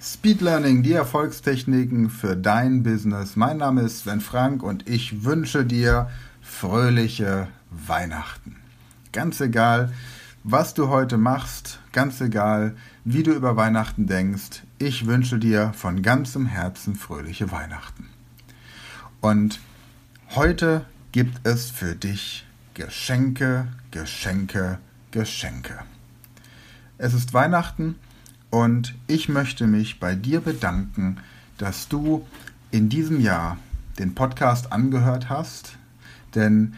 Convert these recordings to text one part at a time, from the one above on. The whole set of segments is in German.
Speed Learning, die Erfolgstechniken für dein Business. Mein Name ist Sven Frank und ich wünsche dir fröhliche Weihnachten. Ganz egal, was du heute machst, ganz egal, wie du über Weihnachten denkst, ich wünsche dir von ganzem Herzen fröhliche Weihnachten. Und heute gibt es für dich Geschenke, Geschenke, Geschenke. Es ist Weihnachten und ich möchte mich bei dir bedanken, dass du in diesem Jahr den Podcast angehört hast. Denn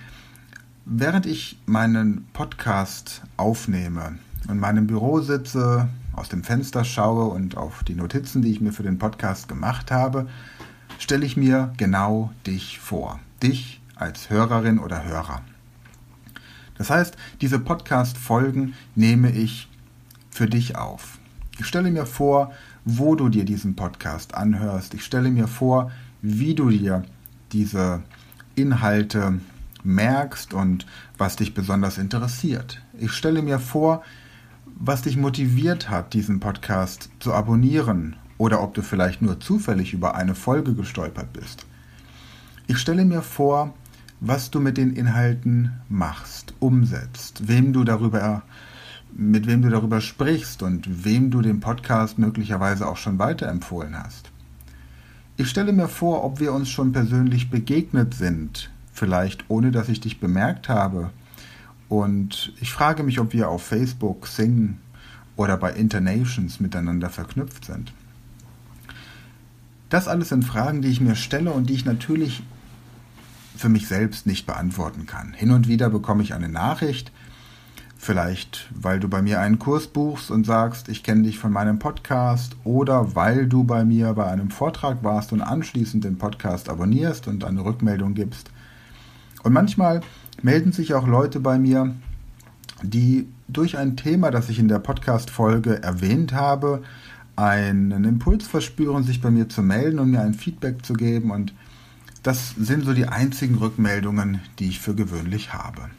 während ich meinen Podcast aufnehme und in meinem Büro sitze, aus dem Fenster schaue und auf die Notizen, die ich mir für den Podcast gemacht habe, stelle ich mir genau dich vor. Dich als Hörerin oder Hörer. Das heißt, diese Podcast-Folgen nehme ich für dich auf. Ich stelle mir vor, wo du dir diesen Podcast anhörst. Ich stelle mir vor, wie du dir diese Inhalte merkst und was dich besonders interessiert. Ich stelle mir vor, was dich motiviert hat, diesen Podcast zu abonnieren oder ob du vielleicht nur zufällig über eine Folge gestolpert bist. Ich stelle mir vor, was du mit den Inhalten machst, umsetzt, wem du darüber mit wem du darüber sprichst und wem du den Podcast möglicherweise auch schon weiterempfohlen hast. Ich stelle mir vor, ob wir uns schon persönlich begegnet sind, vielleicht ohne dass ich dich bemerkt habe. Und ich frage mich, ob wir auf Facebook, Sing oder bei Internations miteinander verknüpft sind. Das alles sind Fragen, die ich mir stelle und die ich natürlich für mich selbst nicht beantworten kann. Hin und wieder bekomme ich eine Nachricht, Vielleicht, weil du bei mir einen Kurs buchst und sagst, ich kenne dich von meinem Podcast oder weil du bei mir bei einem Vortrag warst und anschließend den Podcast abonnierst und eine Rückmeldung gibst. Und manchmal melden sich auch Leute bei mir, die durch ein Thema, das ich in der Podcast-Folge erwähnt habe, einen Impuls verspüren, sich bei mir zu melden und mir ein Feedback zu geben. Und das sind so die einzigen Rückmeldungen, die ich für gewöhnlich habe.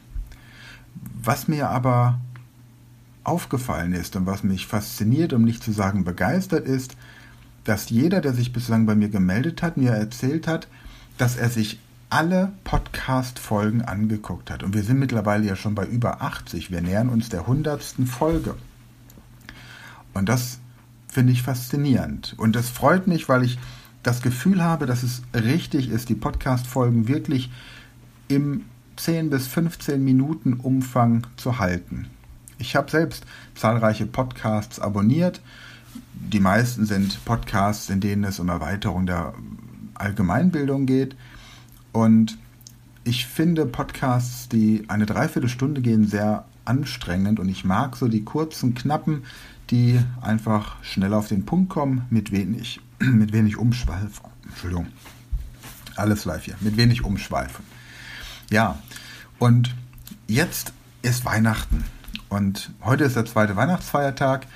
Was mir aber aufgefallen ist und was mich fasziniert, um nicht zu sagen begeistert ist, dass jeder, der sich bislang bei mir gemeldet hat, mir erzählt hat, dass er sich alle Podcast-Folgen angeguckt hat. Und wir sind mittlerweile ja schon bei über 80. Wir nähern uns der 100. Folge. Und das finde ich faszinierend. Und das freut mich, weil ich das Gefühl habe, dass es richtig ist, die Podcast-Folgen wirklich im 10 bis 15 Minuten Umfang zu halten. Ich habe selbst zahlreiche Podcasts abonniert. Die meisten sind Podcasts, in denen es um Erweiterung der Allgemeinbildung geht. Und ich finde Podcasts, die eine Dreiviertelstunde gehen, sehr anstrengend und ich mag so die kurzen, knappen, die einfach schnell auf den Punkt kommen, mit wenig, mit wenig Umschweifen. Entschuldigung. Alles live hier. Mit wenig Umschweifen. Ja, und jetzt ist Weihnachten. Und heute ist der zweite Weihnachtsfeiertag.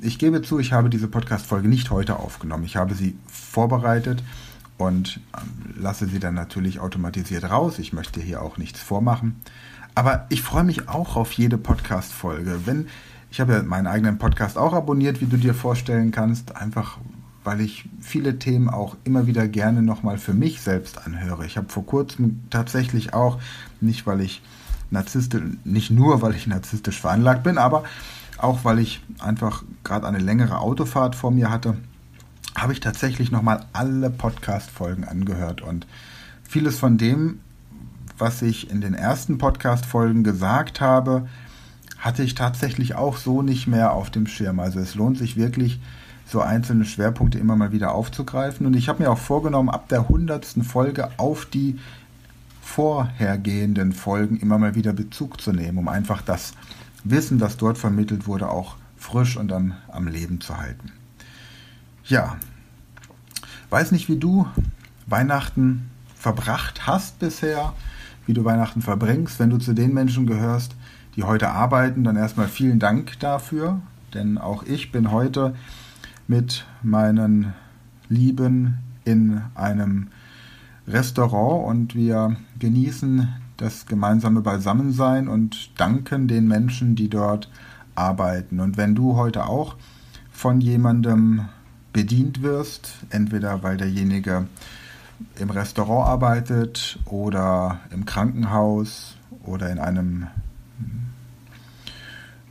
Ich gebe zu, ich habe diese Podcast-Folge nicht heute aufgenommen. Ich habe sie vorbereitet und ähm, lasse sie dann natürlich automatisiert raus. Ich möchte hier auch nichts vormachen. Aber ich freue mich auch auf jede Podcast-Folge. Wenn, ich habe ja meinen eigenen Podcast auch abonniert, wie du dir vorstellen kannst, einfach weil ich viele Themen auch immer wieder gerne nochmal für mich selbst anhöre. Ich habe vor kurzem tatsächlich auch, nicht weil ich narzisstisch, nicht nur weil ich narzisstisch veranlagt bin, aber auch weil ich einfach gerade eine längere Autofahrt vor mir hatte, habe ich tatsächlich nochmal alle Podcast-Folgen angehört und vieles von dem, was ich in den ersten Podcast-Folgen gesagt habe, hatte ich tatsächlich auch so nicht mehr auf dem Schirm. Also es lohnt sich wirklich, so einzelne Schwerpunkte immer mal wieder aufzugreifen. Und ich habe mir auch vorgenommen, ab der hundertsten Folge auf die vorhergehenden Folgen immer mal wieder Bezug zu nehmen, um einfach das Wissen, das dort vermittelt wurde, auch frisch und am, am Leben zu halten. Ja, weiß nicht, wie du Weihnachten verbracht hast bisher, wie du Weihnachten verbringst. Wenn du zu den Menschen gehörst, die heute arbeiten, dann erstmal vielen Dank dafür, denn auch ich bin heute mit meinen Lieben in einem Restaurant und wir genießen das gemeinsame Beisammensein und danken den Menschen, die dort arbeiten. Und wenn du heute auch von jemandem bedient wirst, entweder weil derjenige im Restaurant arbeitet oder im Krankenhaus oder in einem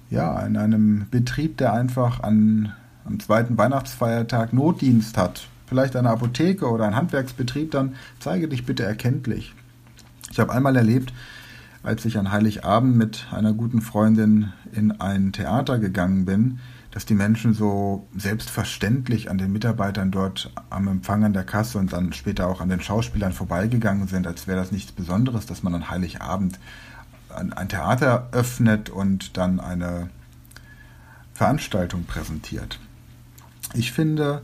ja, in einem Betrieb, der einfach an, am zweiten Weihnachtsfeiertag Notdienst hat, vielleicht eine Apotheke oder ein Handwerksbetrieb, dann zeige dich bitte erkenntlich. Ich habe einmal erlebt, als ich an Heiligabend mit einer guten Freundin in ein Theater gegangen bin, dass die Menschen so selbstverständlich an den Mitarbeitern dort am Empfang an der Kasse und dann später auch an den Schauspielern vorbeigegangen sind, als wäre das nichts Besonderes, dass man an Heiligabend ein Theater öffnet und dann eine Veranstaltung präsentiert. Ich finde,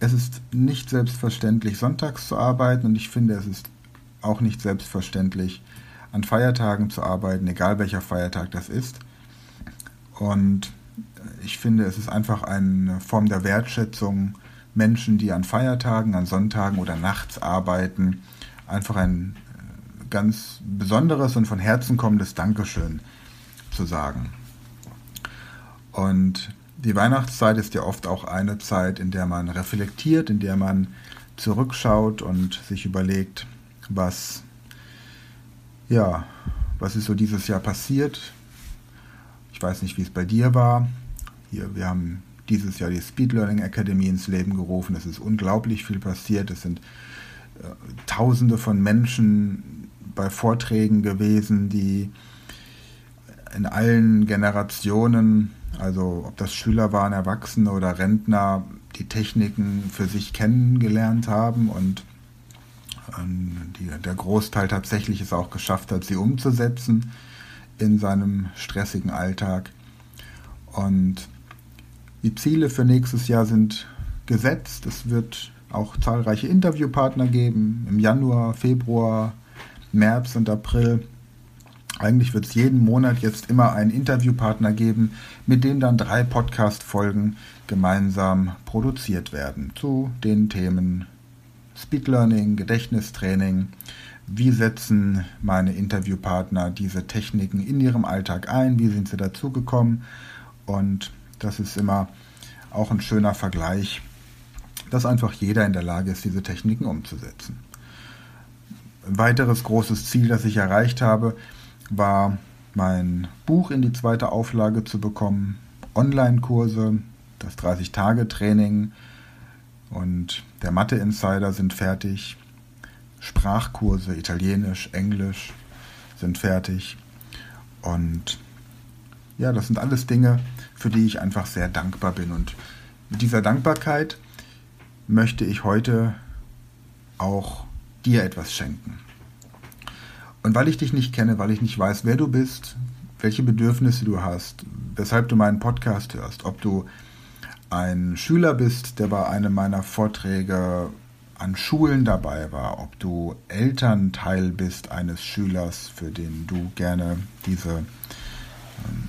es ist nicht selbstverständlich, sonntags zu arbeiten und ich finde, es ist auch nicht selbstverständlich, an Feiertagen zu arbeiten, egal welcher Feiertag das ist. Und ich finde, es ist einfach eine Form der Wertschätzung, Menschen, die an Feiertagen, an Sonntagen oder nachts arbeiten, einfach ein ganz besonderes und von Herzen kommendes Dankeschön zu sagen. Und die Weihnachtszeit ist ja oft auch eine Zeit, in der man reflektiert, in der man zurückschaut und sich überlegt, was ja, was ist so dieses Jahr passiert? Ich weiß nicht, wie es bei dir war. Hier, wir haben dieses Jahr die Speed Learning Academy ins Leben gerufen. Es ist unglaublich viel passiert. Es sind äh, Tausende von Menschen bei Vorträgen gewesen, die in allen Generationen, also ob das Schüler waren, Erwachsene oder Rentner, die Techniken für sich kennengelernt haben und ähm, die, der Großteil tatsächlich es auch geschafft hat, sie umzusetzen in seinem stressigen Alltag. Und die Ziele für nächstes Jahr sind gesetzt. Es wird auch zahlreiche Interviewpartner geben im Januar, Februar, März und April. Eigentlich wird es jeden Monat jetzt immer einen Interviewpartner geben, mit dem dann drei Podcast-Folgen gemeinsam produziert werden zu den Themen Speed Learning, Gedächtnistraining. Wie setzen meine Interviewpartner diese Techniken in ihrem Alltag ein? Wie sind sie dazugekommen? Und das ist immer auch ein schöner Vergleich, dass einfach jeder in der Lage ist, diese Techniken umzusetzen. Ein weiteres großes Ziel, das ich erreicht habe, war mein Buch in die zweite Auflage zu bekommen, Online-Kurse, das 30-Tage-Training und der Mathe-Insider sind fertig, Sprachkurse, Italienisch, Englisch sind fertig. Und ja, das sind alles Dinge, für die ich einfach sehr dankbar bin. Und mit dieser Dankbarkeit möchte ich heute auch dir etwas schenken. Und weil ich dich nicht kenne, weil ich nicht weiß, wer du bist, welche Bedürfnisse du hast, weshalb du meinen Podcast hörst, ob du ein Schüler bist, der bei einem meiner Vorträge an Schulen dabei war, ob du Elternteil bist eines Schülers, für den du gerne diese ähm,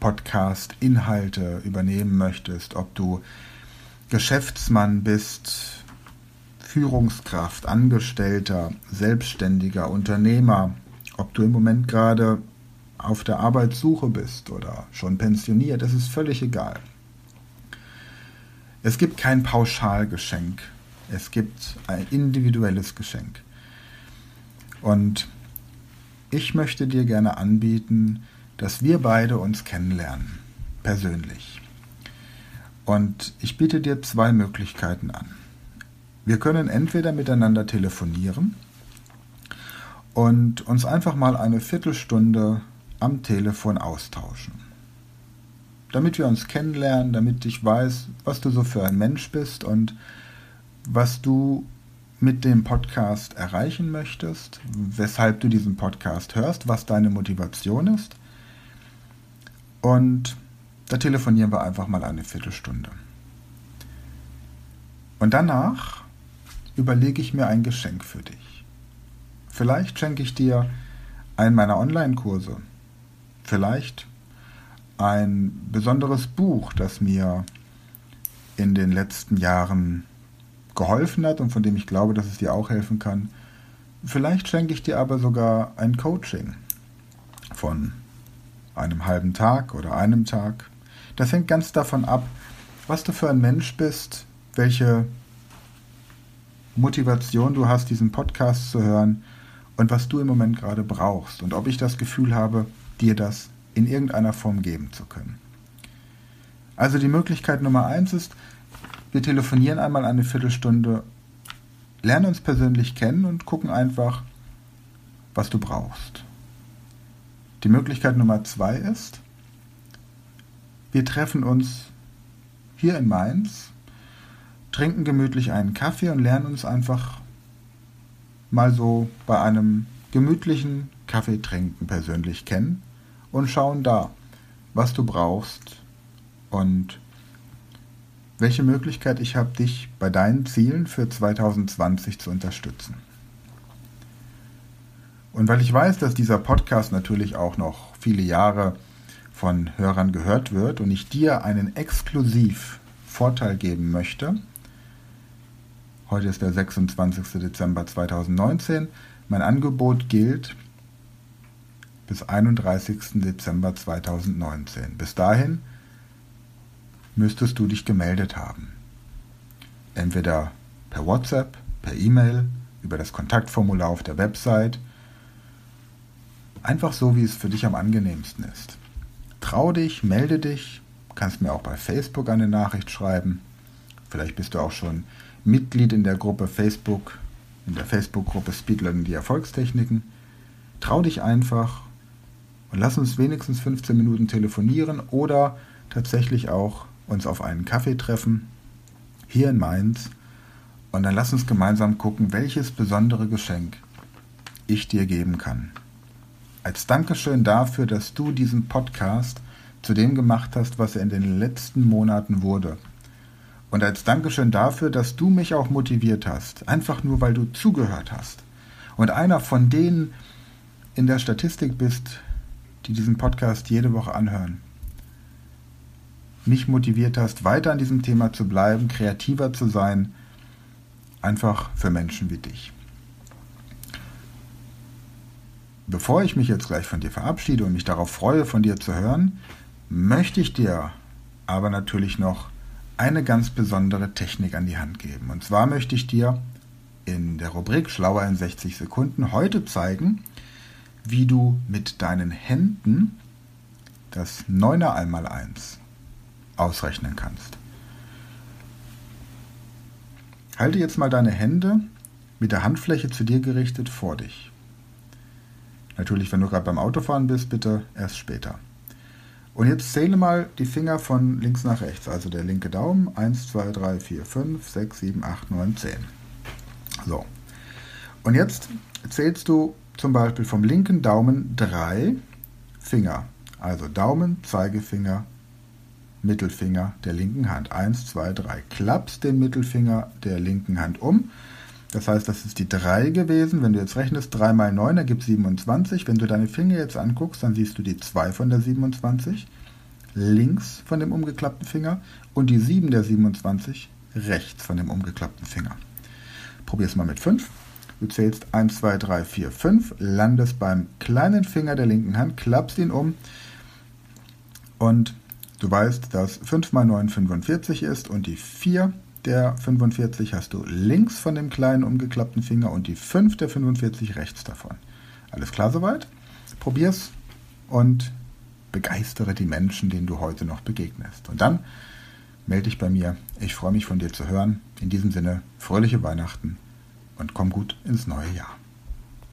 Podcast-Inhalte übernehmen möchtest, ob du Geschäftsmann bist, Führungskraft, Angestellter, Selbstständiger, Unternehmer, ob du im Moment gerade auf der Arbeitssuche bist oder schon pensioniert, das ist völlig egal. Es gibt kein Pauschalgeschenk, es gibt ein individuelles Geschenk. Und ich möchte dir gerne anbieten, dass wir beide uns kennenlernen, persönlich. Und ich biete dir zwei Möglichkeiten an. Wir können entweder miteinander telefonieren und uns einfach mal eine Viertelstunde am Telefon austauschen. Damit wir uns kennenlernen, damit ich weiß, was du so für ein Mensch bist und was du mit dem Podcast erreichen möchtest, weshalb du diesen Podcast hörst, was deine Motivation ist. Und da telefonieren wir einfach mal eine Viertelstunde. Und danach überlege ich mir ein Geschenk für dich. Vielleicht schenke ich dir einen meiner Online-Kurse. Vielleicht ein besonderes Buch, das mir in den letzten Jahren geholfen hat und von dem ich glaube, dass es dir auch helfen kann. Vielleicht schenke ich dir aber sogar ein Coaching von einem halben Tag oder einem Tag. Das hängt ganz davon ab, was du für ein Mensch bist, welche Motivation du hast, diesen Podcast zu hören und was du im Moment gerade brauchst und ob ich das Gefühl habe, dir das in irgendeiner Form geben zu können. Also die Möglichkeit Nummer eins ist, wir telefonieren einmal eine Viertelstunde, lernen uns persönlich kennen und gucken einfach, was du brauchst. Die Möglichkeit Nummer zwei ist, wir treffen uns hier in Mainz, trinken gemütlich einen Kaffee und lernen uns einfach mal so bei einem gemütlichen Kaffeetrinken persönlich kennen und schauen da, was du brauchst und welche Möglichkeit ich habe, dich bei deinen Zielen für 2020 zu unterstützen. Und weil ich weiß, dass dieser Podcast natürlich auch noch viele Jahre von Hörern gehört wird und ich dir einen exklusiv Vorteil geben möchte, heute ist der 26. Dezember 2019, mein Angebot gilt bis 31. Dezember 2019. Bis dahin müsstest du dich gemeldet haben. Entweder per WhatsApp, per E-Mail, über das Kontaktformular auf der Website. Einfach so, wie es für dich am angenehmsten ist. Trau dich, melde dich, kannst mir auch bei Facebook eine Nachricht schreiben. Vielleicht bist du auch schon Mitglied in der Gruppe Facebook, in der Facebook-Gruppe Speedlearning die Erfolgstechniken. Trau dich einfach und lass uns wenigstens 15 Minuten telefonieren oder tatsächlich auch uns auf einen Kaffee treffen, hier in Mainz, und dann lass uns gemeinsam gucken, welches besondere Geschenk ich dir geben kann. Als Dankeschön dafür, dass du diesen Podcast zu dem gemacht hast, was er in den letzten Monaten wurde. Und als Dankeschön dafür, dass du mich auch motiviert hast, einfach nur weil du zugehört hast. Und einer von denen in der Statistik bist, die diesen Podcast jede Woche anhören. Mich motiviert hast, weiter an diesem Thema zu bleiben, kreativer zu sein, einfach für Menschen wie dich. Bevor ich mich jetzt gleich von dir verabschiede und mich darauf freue, von dir zu hören, möchte ich dir aber natürlich noch eine ganz besondere Technik an die Hand geben. Und zwar möchte ich dir in der Rubrik Schlauer in 60 Sekunden heute zeigen, wie du mit deinen Händen das 9er einmal 1 ausrechnen kannst. Halte jetzt mal deine Hände mit der Handfläche zu dir gerichtet vor dich. Natürlich, wenn du gerade beim Autofahren bist, bitte erst später. Und jetzt zähle mal die Finger von links nach rechts, also der linke Daumen. 1, 2, 3, 4, 5, 6, 7, 8, 9, 10. So. Und jetzt zählst du zum Beispiel vom linken Daumen drei Finger. Also Daumen, Zeigefinger, Mittelfinger der linken Hand. Eins, zwei, drei. Klappst den Mittelfinger der linken Hand um. Das heißt, das ist die 3 gewesen. Wenn du jetzt rechnest, 3 mal 9 ergibt 27. Wenn du deine Finger jetzt anguckst, dann siehst du die 2 von der 27 links von dem umgeklappten Finger und die 7 der 27 rechts von dem umgeklappten Finger. Probier es mal mit 5. Du zählst 1, 2, 3, 4, 5, landest beim kleinen Finger der linken Hand, klappst ihn um und du weißt, dass 5 mal 9 45 ist und die 4 der 45 hast du links von dem kleinen umgeklappten Finger und die 5 der 45 rechts davon. Alles klar soweit? Probier's und begeistere die Menschen, denen du heute noch begegnest. Und dann melde dich bei mir. Ich freue mich von dir zu hören. In diesem Sinne, fröhliche Weihnachten und komm gut ins neue Jahr.